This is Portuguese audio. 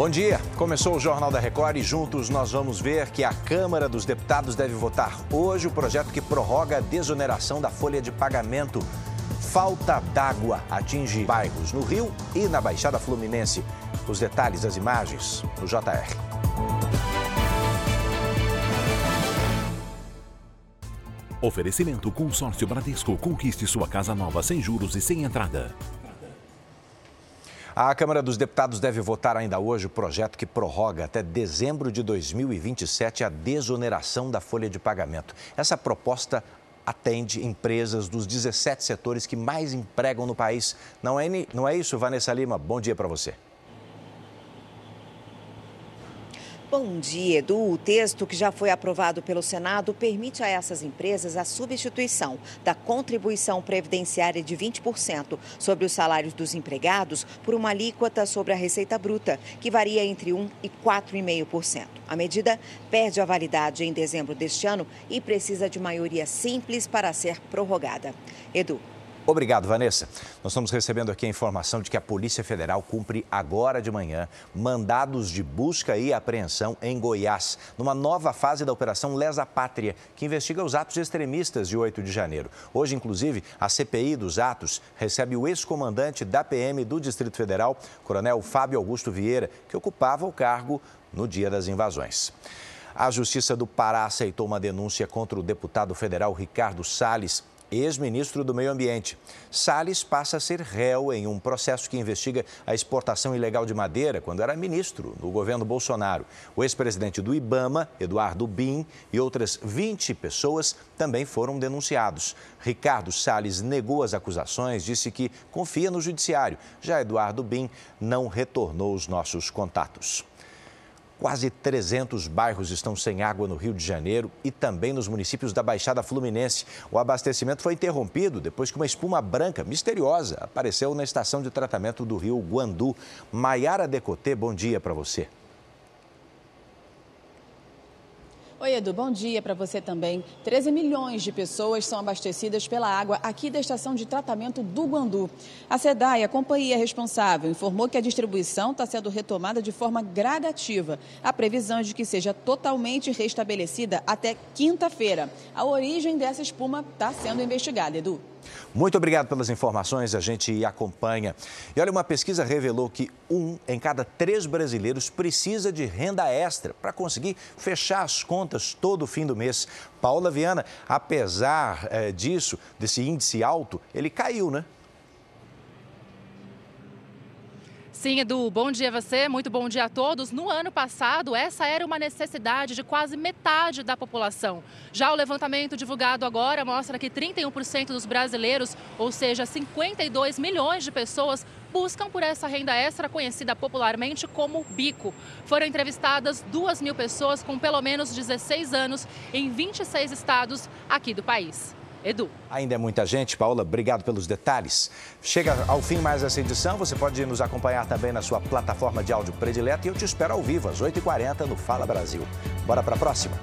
Bom dia. Começou o Jornal da Record e juntos nós vamos ver que a Câmara dos Deputados deve votar hoje o projeto que prorroga a desoneração da folha de pagamento. Falta d'água atinge bairros no Rio e na Baixada Fluminense. Os detalhes das imagens no JR. Oferecimento Consórcio Bradesco. Conquiste sua casa nova sem juros e sem entrada. A Câmara dos Deputados deve votar ainda hoje o projeto que prorroga até dezembro de 2027 a desoneração da folha de pagamento. Essa proposta atende empresas dos 17 setores que mais empregam no país. Não é, não é isso, Vanessa Lima? Bom dia para você. Bom dia, Edu. O texto que já foi aprovado pelo Senado permite a essas empresas a substituição da contribuição previdenciária de 20% sobre os salários dos empregados por uma alíquota sobre a receita bruta, que varia entre 1% e 4,5%. A medida perde a validade em dezembro deste ano e precisa de maioria simples para ser prorrogada. Edu. Obrigado, Vanessa. Nós estamos recebendo aqui a informação de que a Polícia Federal cumpre agora de manhã mandados de busca e apreensão em Goiás, numa nova fase da Operação Lesa Pátria, que investiga os atos extremistas de 8 de janeiro. Hoje, inclusive, a CPI dos atos recebe o ex-comandante da PM do Distrito Federal, Coronel Fábio Augusto Vieira, que ocupava o cargo no dia das invasões. A Justiça do Pará aceitou uma denúncia contra o deputado federal Ricardo Salles ex-ministro do Meio Ambiente. Salles passa a ser réu em um processo que investiga a exportação ilegal de madeira quando era ministro no governo Bolsonaro. O ex-presidente do Ibama, Eduardo Bin, e outras 20 pessoas também foram denunciados. Ricardo Salles negou as acusações, disse que confia no judiciário. Já Eduardo Bin não retornou os nossos contatos. Quase 300 bairros estão sem água no Rio de Janeiro e também nos municípios da Baixada Fluminense. O abastecimento foi interrompido depois que uma espuma branca misteriosa apareceu na estação de tratamento do Rio Guandu. Maiara Decotê, bom dia para você. Oi, Edu, bom dia para você também. 13 milhões de pessoas são abastecidas pela água aqui da estação de tratamento do Guandu. A SEDAI, a companhia responsável, informou que a distribuição está sendo retomada de forma gradativa. A previsão é de que seja totalmente restabelecida até quinta-feira. A origem dessa espuma está sendo investigada, Edu. Muito obrigado pelas informações, a gente acompanha. E olha, uma pesquisa revelou que um em cada três brasileiros precisa de renda extra para conseguir fechar as contas todo fim do mês. Paula Viana, apesar é, disso, desse índice alto, ele caiu, né? Sim, Edu, bom dia a você, muito bom dia a todos. No ano passado, essa era uma necessidade de quase metade da população. Já o levantamento divulgado agora mostra que 31% dos brasileiros, ou seja, 52 milhões de pessoas, buscam por essa renda extra conhecida popularmente como bico. Foram entrevistadas 2 mil pessoas com pelo menos 16 anos em 26 estados aqui do país. Edu. Ainda é muita gente, Paula, obrigado pelos detalhes. Chega ao fim mais essa edição, você pode nos acompanhar também na sua plataforma de áudio predileta e eu te espero ao vivo às 8h40 no Fala Brasil. Bora para a próxima?